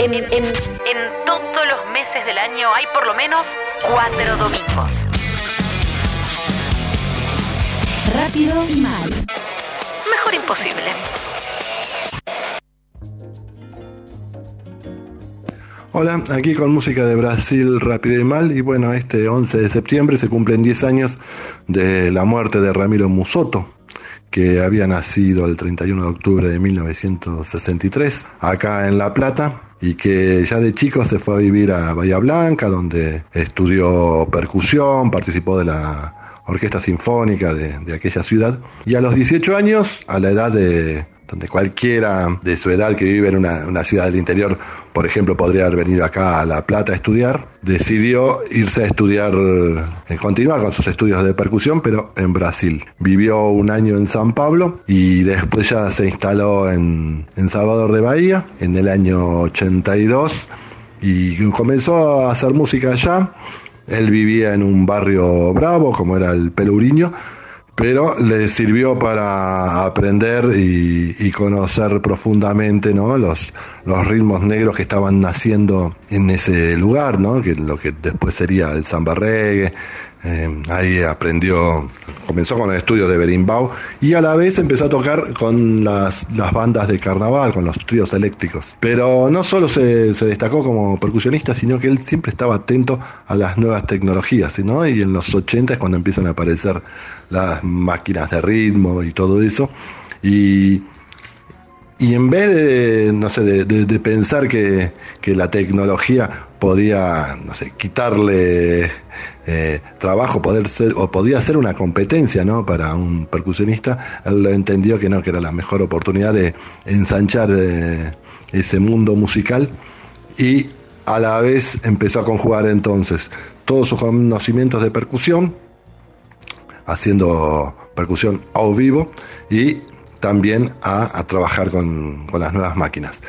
En, en, en todos los meses del año hay por lo menos cuatro domingos. Rápido y mal. Mejor imposible. Hola, aquí con música de Brasil rápido y mal. Y bueno, este 11 de septiembre se cumplen 10 años de la muerte de Ramiro Musoto, que había nacido el 31 de octubre de 1963 acá en La Plata y que ya de chico se fue a vivir a Bahía Blanca, donde estudió percusión, participó de la orquesta sinfónica de, de aquella ciudad. Y a los 18 años, a la edad de donde cualquiera de su edad que vive en una, ciudad del interior, por ejemplo, podría haber venido acá a La Plata a estudiar, decidió irse a estudiar, eh, continuar con sus estudios de percusión, pero en Brasil. Vivió un año en San Pablo y después ya se instaló en, en Salvador de Bahía en el año 82 y comenzó a hacer música allá. Él vivía en un barrio bravo, como era el Pelourinho, pero le sirvió para aprender y, conocer profundamente ¿no? los, los ritmos negros que estaban naciendo en ese lugar, ¿no? que lo que después sería el samba reggae, eh, ahí aprendió, comenzó con el estudio de berimbau y a la vez empezó a tocar con las, bandas de carnaval, con los tríos eléctricos. Pero no solo se, se, destacó como percusionista, sino que él siempre estaba atento a las nuevas tecnologías, ¿no? Y en los 80 es cuando empiezan a aparecer las máquinas de ritmo y todo eso. Y y en vez de, no sé, de, pensar que, la tecnología podía, no sé, quitarle eh, trabajo, poder ser, o podía ser una competencia, ¿no? Para un percusionista, él entendió que no, que era la mejor oportunidad de ensanchar eh, ese mundo musical y a la vez empezó a conjugar entonces todos sus conocimientos de percusión, haciendo percusión a vivo y también a, trabajar con, las nuevas máquinas.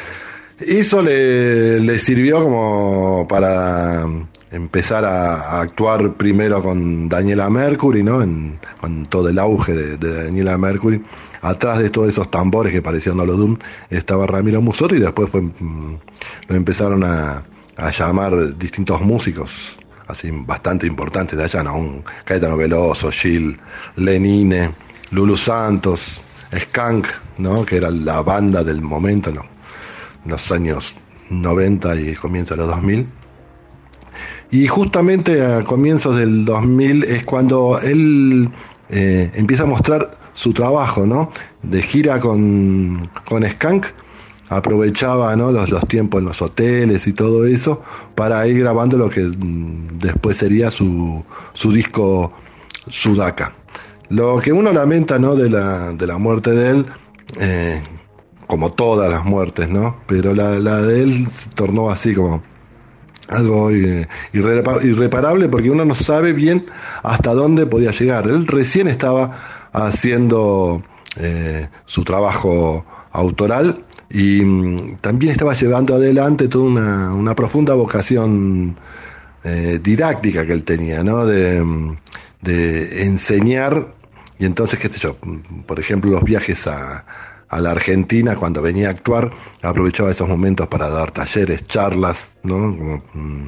Eso le, sirvió como para empezar a, actuar primero con Daniela Mercury, ¿no? con todo el auge de, Daniela Mercury. Atrás de todos esos tambores que parecían Doom estaba Ramiro Musoto y después fue, lo empezaron a, llamar distintos músicos así bastante importantes de allá, ¿no? Un Caetano Veloso, Gil, Lenine, Lulu Santos, Skank, ¿no? que era la banda del momento, ¿no? los años 90 y comienzo de los 2000. Y justamente a comienzos del 2000 es cuando él eh, empieza a mostrar su trabajo, ¿no? De gira con, con Skank, aprovechaba ¿no? los, los tiempos en los hoteles y todo eso para ir grabando lo que mm, después sería su, su disco Sudaka. Lo que uno lamenta, ¿no? De la, de la muerte de él, eh, como todas las muertes, ¿no? Pero la, de él se tornó así como algo eh, irreparable porque uno no sabe bien hasta dónde podía llegar. Él recién estaba haciendo eh, su trabajo autoral y mm, también estaba llevando adelante toda una, una profunda vocación didáctica que él tenía, ¿no? De, mm, de enseñar y entonces, qué sé yo, por ejemplo, los viajes a, a la Argentina, cuando venía a actuar, aprovechaba esos momentos para dar talleres, charlas, ¿no? Mm,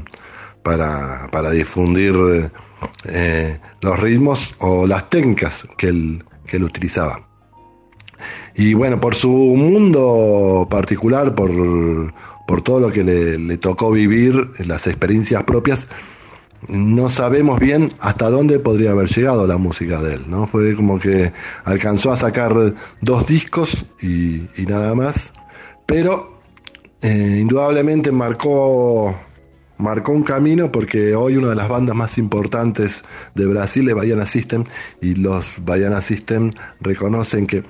para, para difundir eh, los ritmos o las técnicas que él, que él utilizaba. Y bueno, por su mundo particular, por, por todo lo que le, le tocó vivir, las experiencias propias, no sabemos bien hasta dónde podría haber llegado la música de él, ¿no? Fue como que alcanzó a sacar dos discos y, nada más, pero eh, indudablemente marcó, marcó un camino porque hoy una de las bandas más importantes de Brasil es Baiana System y los Baiana System reconocen que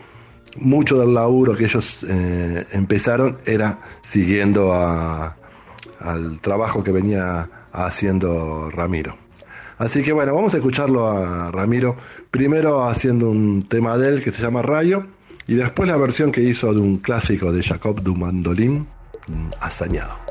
mucho del laburo que ellos eh, empezaron era siguiendo al trabajo que venía haciendo Ramiro. Así que bueno, vamos a escucharlo a Ramiro, primero haciendo un tema de él que se llama Rayo, y después la versión que hizo de un clásico de Jacob du Mandolin, Asañado.